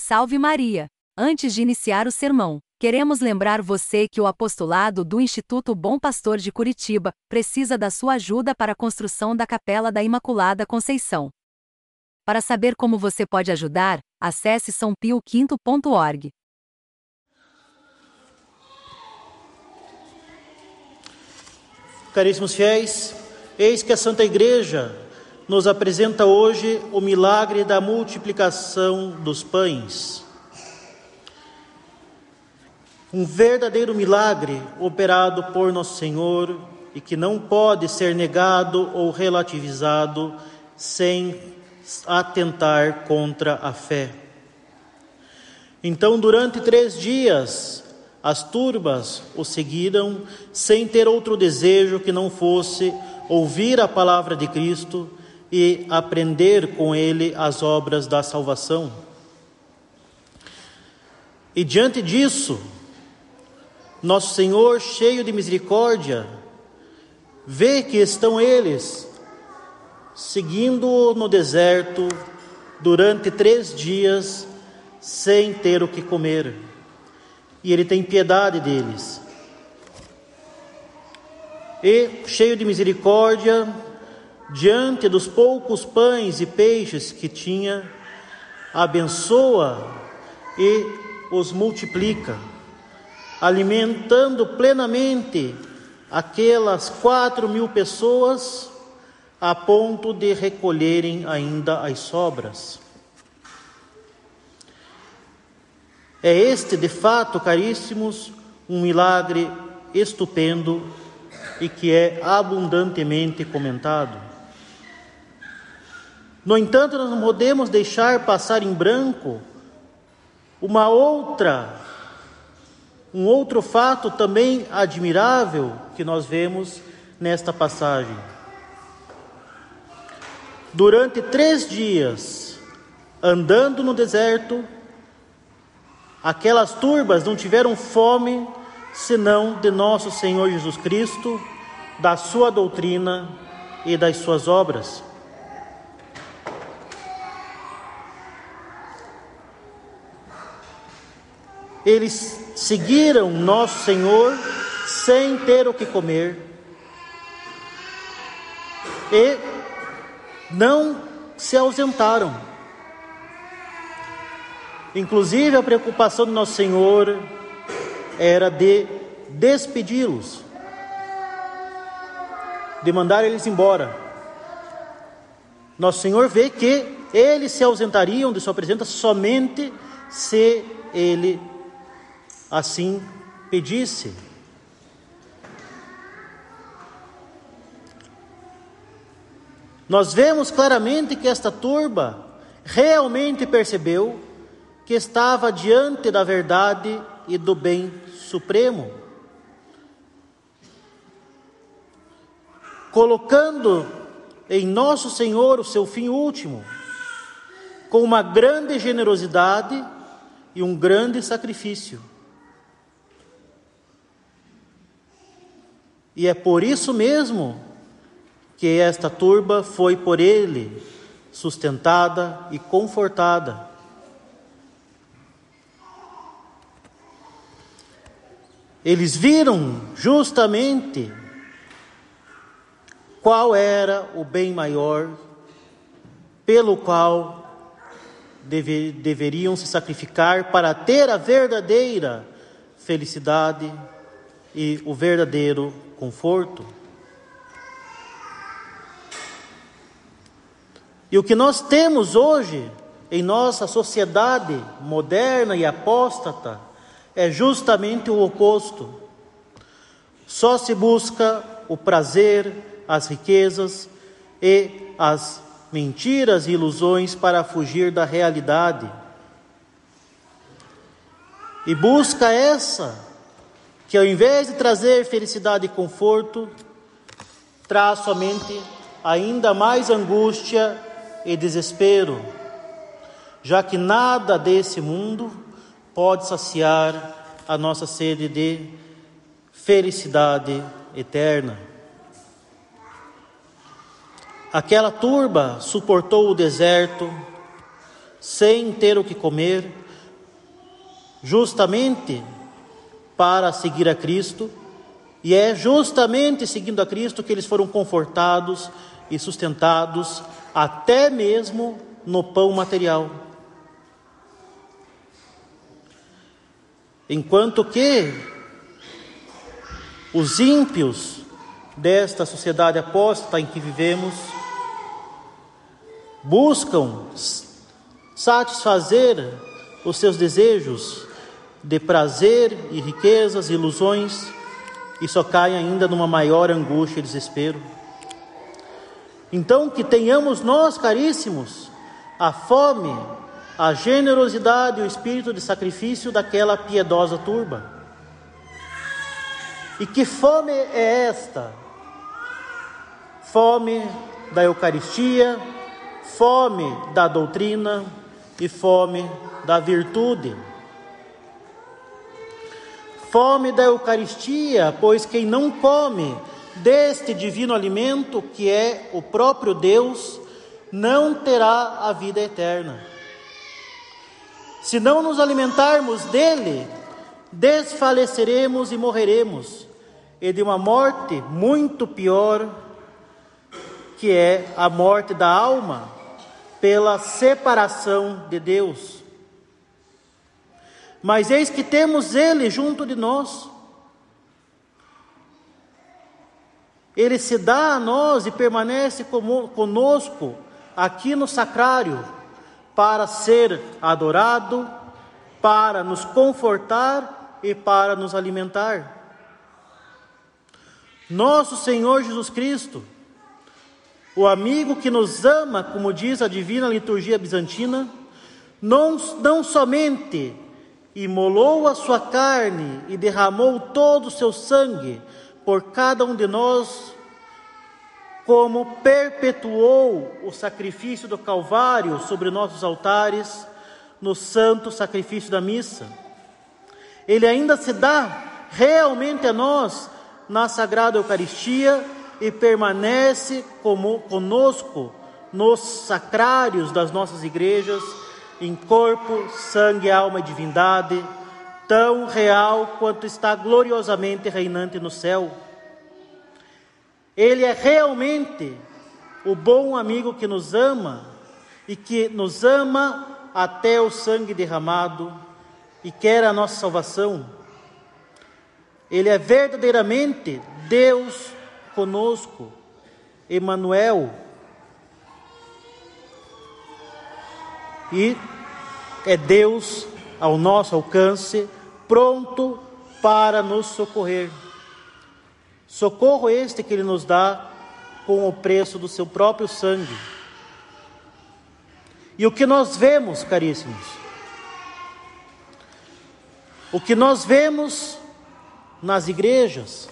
Salve Maria! Antes de iniciar o sermão, queremos lembrar você que o apostolado do Instituto Bom Pastor de Curitiba precisa da sua ajuda para a construção da Capela da Imaculada Conceição. Para saber como você pode ajudar, acesse sãopioquinto.org. Caríssimos fiéis, eis que a Santa Igreja nos apresenta hoje o milagre da multiplicação dos pães. Um verdadeiro milagre operado por Nosso Senhor e que não pode ser negado ou relativizado sem atentar contra a fé. Então, durante três dias, as turbas o seguiram, sem ter outro desejo que não fosse ouvir a palavra de Cristo e aprender com ele as obras da salvação. E diante disso, nosso Senhor, cheio de misericórdia, vê que estão eles seguindo no deserto durante três dias sem ter o que comer. E Ele tem piedade deles. E, cheio de misericórdia, diante dos poucos pães e peixes que tinha, abençoa e os multiplica, alimentando plenamente aquelas quatro mil pessoas, a ponto de recolherem ainda as sobras. É este, de fato, caríssimos, um milagre estupendo e que é abundantemente comentado. No entanto, nós não podemos deixar passar em branco uma outra, um outro fato também admirável que nós vemos nesta passagem. Durante três dias, andando no deserto, aquelas turbas não tiveram fome senão de nosso Senhor Jesus Cristo, da sua doutrina e das suas obras. Eles seguiram nosso Senhor sem ter o que comer e não se ausentaram. Inclusive, a preocupação do nosso Senhor era de despedi-los, de mandar eles embora. Nosso Senhor vê que eles se ausentariam de sua presença somente se ele assim pedisse. Nós vemos claramente que esta turba realmente percebeu que estava diante da verdade e do bem supremo, colocando em nosso Senhor o seu fim último, com uma grande generosidade e um grande sacrifício. E é por isso mesmo que esta turba foi por ele sustentada e confortada. Eles viram justamente qual era o bem maior pelo qual deve, deveriam se sacrificar para ter a verdadeira felicidade e o verdadeiro conforto. E o que nós temos hoje em nossa sociedade moderna e apóstata é justamente o oposto. Só se busca o prazer, as riquezas e as mentiras e ilusões para fugir da realidade. E busca essa que ao invés de trazer felicidade e conforto, traz somente ainda mais angústia e desespero, já que nada desse mundo pode saciar a nossa sede de felicidade eterna. Aquela turba suportou o deserto sem ter o que comer, justamente para seguir a Cristo, e é justamente seguindo a Cristo que eles foram confortados e sustentados, até mesmo no pão material. Enquanto que os ímpios desta sociedade apóstata em que vivemos buscam satisfazer os seus desejos de prazer e riquezas, ilusões, e só caem ainda numa maior angústia e desespero. Então, que tenhamos nós, caríssimos, a fome, a generosidade e o espírito de sacrifício daquela piedosa turba. E que fome é esta? Fome da Eucaristia, fome da doutrina e fome da virtude. Fome da Eucaristia, pois quem não come deste divino alimento, que é o próprio Deus, não terá a vida eterna. Se não nos alimentarmos dele, desfaleceremos e morreremos, e de uma morte muito pior, que é a morte da alma, pela separação de Deus. Mas eis que temos Ele junto de nós. Ele se dá a nós e permanece conosco aqui no sacrário para ser adorado, para nos confortar e para nos alimentar. Nosso Senhor Jesus Cristo, o amigo que nos ama, como diz a divina liturgia bizantina, não, não somente imolou a sua carne e derramou todo o seu sangue por cada um de nós, como perpetuou o sacrifício do Calvário sobre nossos altares, no santo sacrifício da missa. Ele ainda se dá realmente a nós na Sagrada Eucaristia e permanece como, conosco nos sacrários das nossas igrejas em corpo, sangue, alma e divindade, tão real quanto está gloriosamente reinante no céu. Ele é realmente o bom amigo que nos ama e que nos ama até o sangue derramado e quer a nossa salvação. Ele é verdadeiramente Deus conosco, Emanuel, e é Deus ao nosso alcance, pronto para nos socorrer. Socorro este que Ele nos dá com o preço do seu próprio sangue. E o que nós vemos, caríssimos? O que nós vemos nas igrejas,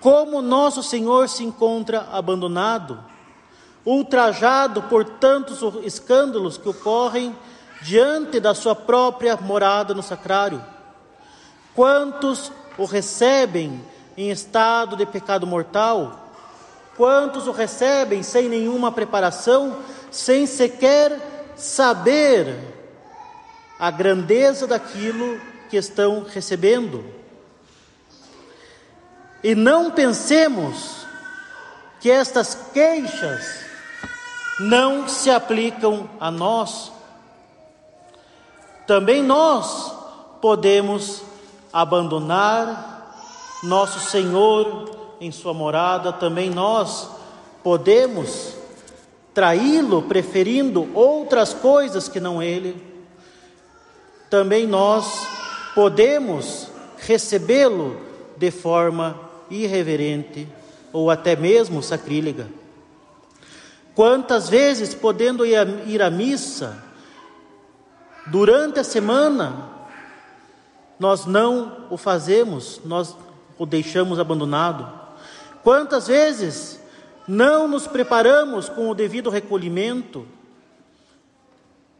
como nosso Senhor se encontra abandonado, ultrajado por tantos escândalos que ocorrem diante da sua própria morada no sacrário. Quantos o recebem em estado de pecado mortal? Quantos o recebem sem nenhuma preparação, sem sequer saber a grandeza daquilo que estão recebendo? E não pensemos que estas queixas não se aplicam a nós. Também nós podemos abandonar nosso Senhor em Sua morada, também nós podemos traí-lo, preferindo outras coisas que não Ele. Também nós podemos recebê-lo de forma irreverente ou até mesmo sacrílega. Quantas vezes, podendo ir à missa, durante a semana, nós não o fazemos, nós o deixamos abandonado. Quantas vezes não nos preparamos com o devido recolhimento,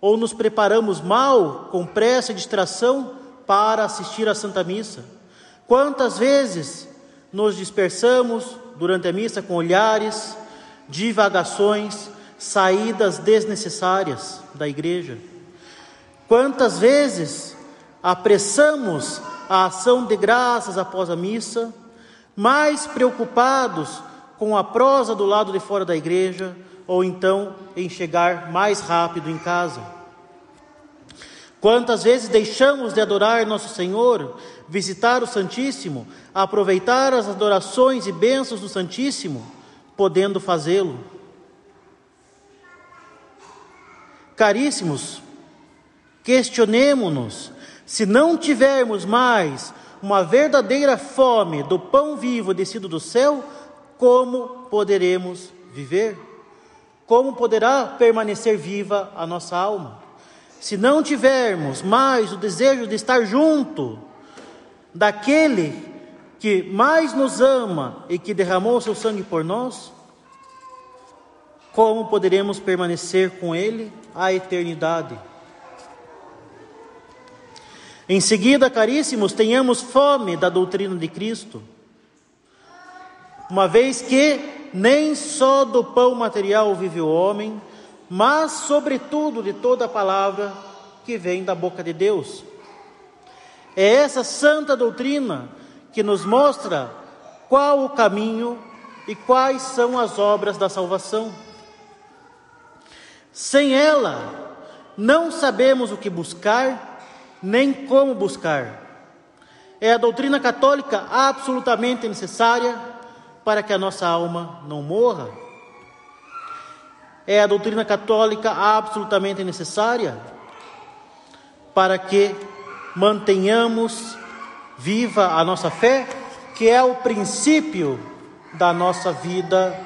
ou nos preparamos mal, com pressa e distração, para assistir à Santa Missa? Quantas vezes nos dispersamos durante a missa com olhares, divagações, saídas desnecessárias da igreja. Quantas vezes apressamos a ação de graças após a missa, mais preocupados com a prosa do lado de fora da igreja, ou então em chegar mais rápido em casa. Quantas vezes deixamos de adorar nosso Senhor, visitar o Santíssimo, aproveitar as adorações e bênçãos do Santíssimo, podendo fazê-lo? Caríssimos, questionemo-nos se não tivermos mais uma verdadeira fome do pão vivo descido do céu, como poderemos viver? Como poderá permanecer viva a nossa alma? Se não tivermos mais o desejo de estar junto daquele que mais nos ama e que derramou seu sangue por nós, como poderemos permanecer com Ele a eternidade? Em seguida, caríssimos, tenhamos fome da doutrina de Cristo uma vez que nem só do pão material vive o homem, mas, sobretudo, de toda a palavra que vem da boca de Deus. É essa santa doutrina que nos mostra qual o caminho e quais são as obras da salvação. Sem ela, não sabemos o que buscar, nem como buscar. É a doutrina católica absolutamente necessária para que a nossa alma não morra? É a doutrina católica absolutamente necessária para que mantenhamos viva a nossa fé, que é o princípio da nossa vida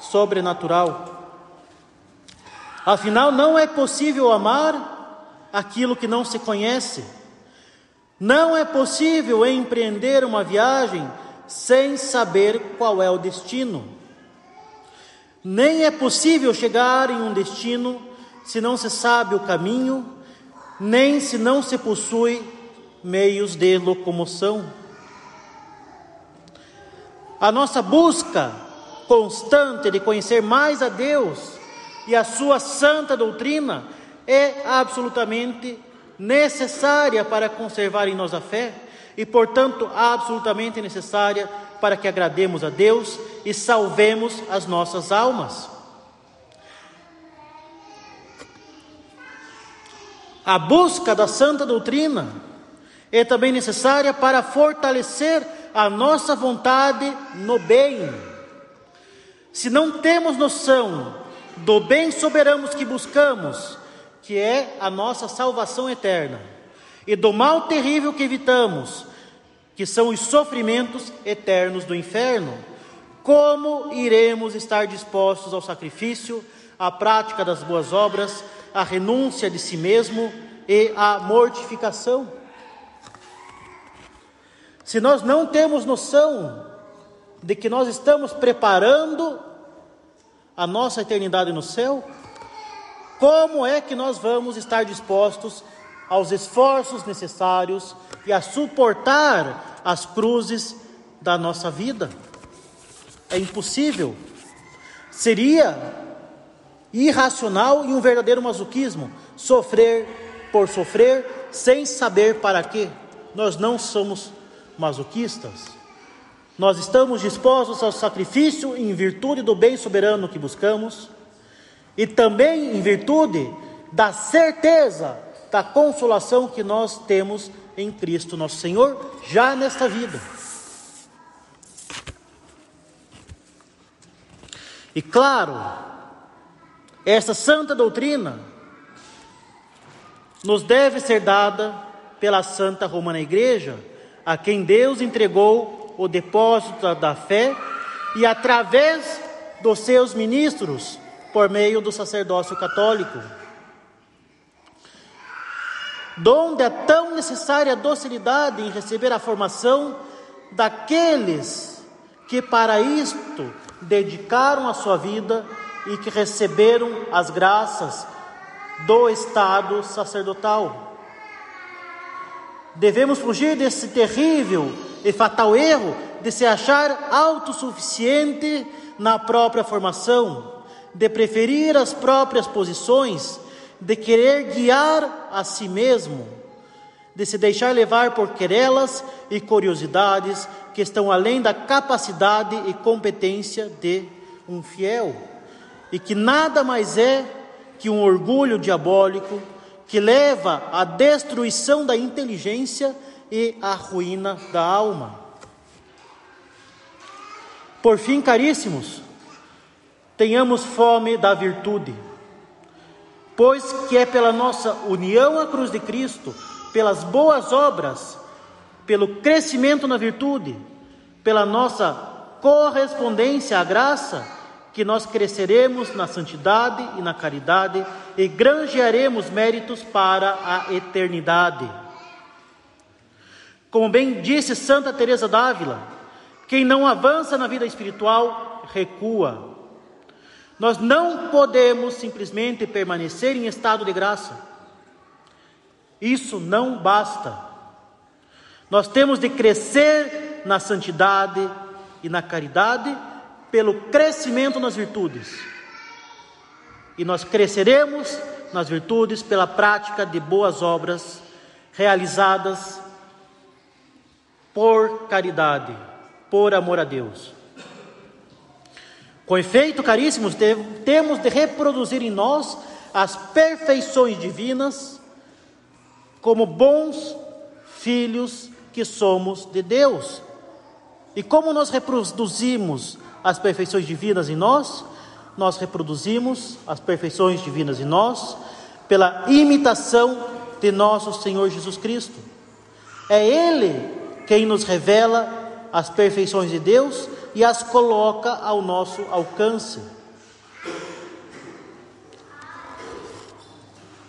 sobrenatural. Afinal, não é possível amar aquilo que não se conhece. Não é possível empreender uma viagem sem saber qual é o destino. Nem é possível chegar em um destino se não se sabe o caminho, nem se não se possui meios de locomoção. A nossa busca constante de conhecer mais a Deus e a sua santa doutrina é absolutamente necessária para conservar em nós a fé e, portanto, absolutamente necessária para que agrademos a Deus e salvemos as nossas almas. A busca da santa doutrina é também necessária para fortalecer a nossa vontade no bem. Se não temos noção do bem soberano que buscamos, que é a nossa salvação eterna, e do mal terrível que evitamos, que são os sofrimentos eternos do inferno. Como iremos estar dispostos ao sacrifício, à prática das boas obras, à renúncia de si mesmo e à mortificação? Se nós não temos noção de que nós estamos preparando a nossa eternidade no céu, como é que nós vamos estar dispostos aos esforços necessários e a suportar as cruzes da nossa vida. É impossível. Seria irracional e um verdadeiro masoquismo sofrer por sofrer sem saber para quê. Nós não somos masoquistas. Nós estamos dispostos ao sacrifício em virtude do bem soberano que buscamos e também em virtude da certeza da consolação que nós temos em Cristo nosso Senhor, já nesta vida. E claro, essa santa doutrina nos deve ser dada pela Santa Romana Igreja, a quem Deus entregou o depósito da fé e através dos seus ministros, por meio do sacerdócio católico donde é tão necessária a docilidade em receber a formação daqueles que para isto dedicaram a sua vida e que receberam as graças do estado sacerdotal. Devemos fugir desse terrível e fatal erro de se achar autossuficiente na própria formação, de preferir as próprias posições de querer guiar a si mesmo, de se deixar levar por querelas e curiosidades que estão além da capacidade e competência de um fiel, e que nada mais é que um orgulho diabólico que leva à destruição da inteligência e à ruína da alma. Por fim, caríssimos, tenhamos fome da virtude, pois que é pela nossa união à cruz de Cristo, pelas boas obras, pelo crescimento na virtude, pela nossa correspondência à graça, que nós cresceremos na santidade e na caridade e granjearemos méritos para a eternidade. Como bem disse Santa Teresa d'Ávila, quem não avança na vida espiritual recua. Nós não podemos simplesmente permanecer em estado de graça. Isso não basta. Nós temos de crescer na santidade e na caridade pelo crescimento nas virtudes. E nós cresceremos nas virtudes pela prática de boas obras realizadas por caridade, por amor a Deus. Com efeito, caríssimos, temos de reproduzir em nós as perfeições divinas como bons filhos que somos de Deus. E como nós reproduzimos as perfeições divinas em nós, nós reproduzimos as perfeições divinas em nós pela imitação de nosso Senhor Jesus Cristo. É Ele quem nos revela as perfeições de Deus e as coloca ao nosso alcance.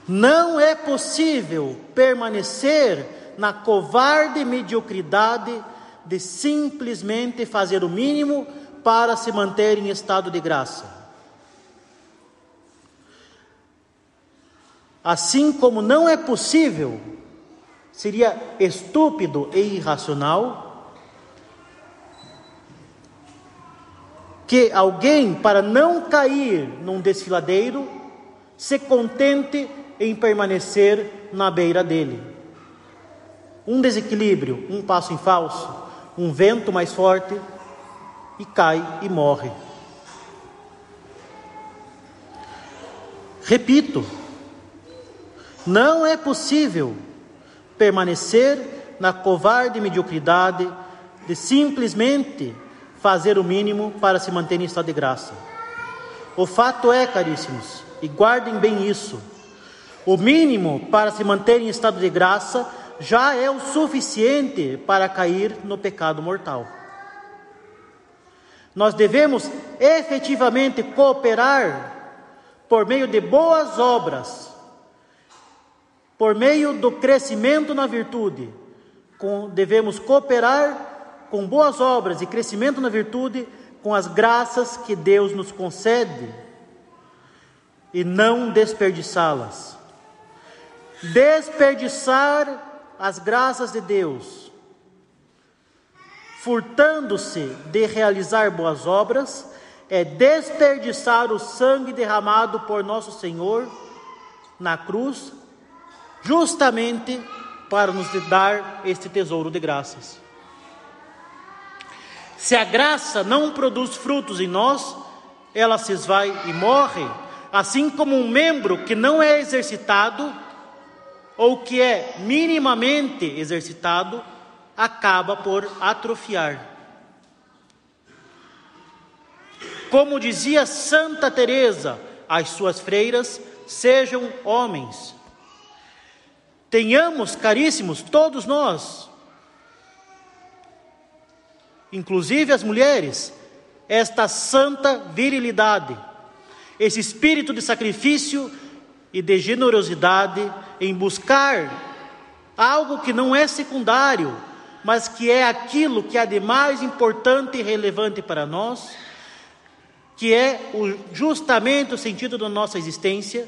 Não é possível permanecer na covarde mediocridade de simplesmente fazer o mínimo para se manter em estado de graça. Assim como não é possível, seria estúpido e irracional que alguém, para não cair num desfiladeiro, se contente em permanecer na beira dele. Um desequilíbrio, um passo em falso, um vento mais forte, e cai e morre. Repito, não é possível permanecer na covarde mediocridade de simplesmente fazer o mínimo para se manter em estado de graça. O fato é, caríssimos, e guardem bem isso: o mínimo para se manter em estado de graça já é o suficiente para cair no pecado mortal. Nós devemos efetivamente cooperar por meio de boas obras, por meio do crescimento na virtude. Com, devemos cooperar com boas obras e crescimento na virtude com as graças que Deus nos concede e não desperdiçá-las. Desperdiçar as graças de Deus furtando-se de realizar boas obras, é desperdiçar o sangue derramado por nosso Senhor na cruz, justamente para nos dar este tesouro de graças. Se a graça não produz frutos em nós, ela se esvai e morre, assim como um membro que não é exercitado ou que é minimamente exercitado acaba por atrofiar. Como dizia Santa Teresa, as suas freiras sejam homens. Tenhamos, caríssimos, todos nós, inclusive as mulheres, esta santa virilidade, esse espírito de sacrifício e de generosidade em buscar algo que não é secundário, mas que é aquilo que há de mais importante e relevante para nós, que é o, justamente o sentido da nossa existência,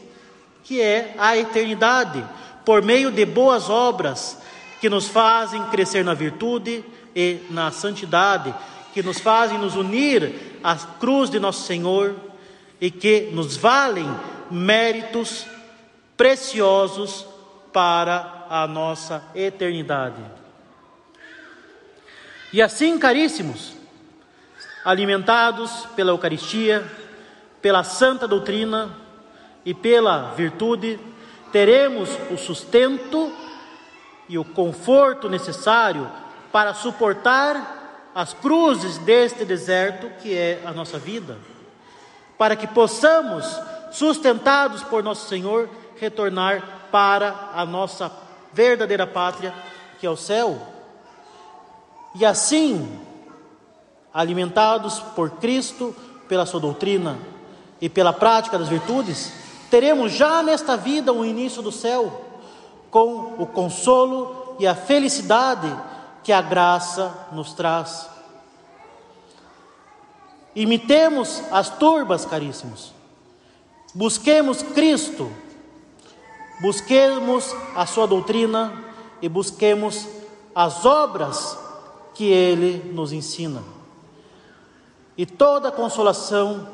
que é a eternidade, por meio de boas obras que nos fazem crescer na virtude e na santidade, que nos fazem nos unir à cruz de nosso Senhor e que nos valem méritos preciosos para a nossa eternidade. E assim, caríssimos, alimentados pela Eucaristia, pela santa doutrina e pela virtude, teremos o sustento e o conforto necessário para suportar as cruzes deste deserto que é a nossa vida, para que possamos, sustentados por nosso Senhor, retornar para a nossa verdadeira pátria, que é o céu. E assim, alimentados por Cristo, pela sua doutrina e pela prática das virtudes, teremos já nesta vida o início do céu, com o consolo e a felicidade que a graça nos traz. Imitemos as turbas, caríssimos. Busquemos Cristo, busquemos a sua doutrina e busquemos as obras que ele nos ensina. E toda consolação,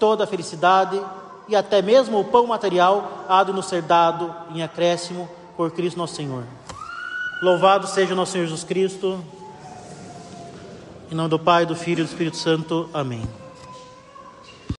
toda felicidade e até mesmo o pão material há de nos ser dado em acréscimo por Cristo nosso Senhor. Louvado seja o nosso Senhor Jesus Cristo. Em nome do Pai, do Filho e do Espírito Santo. Amém.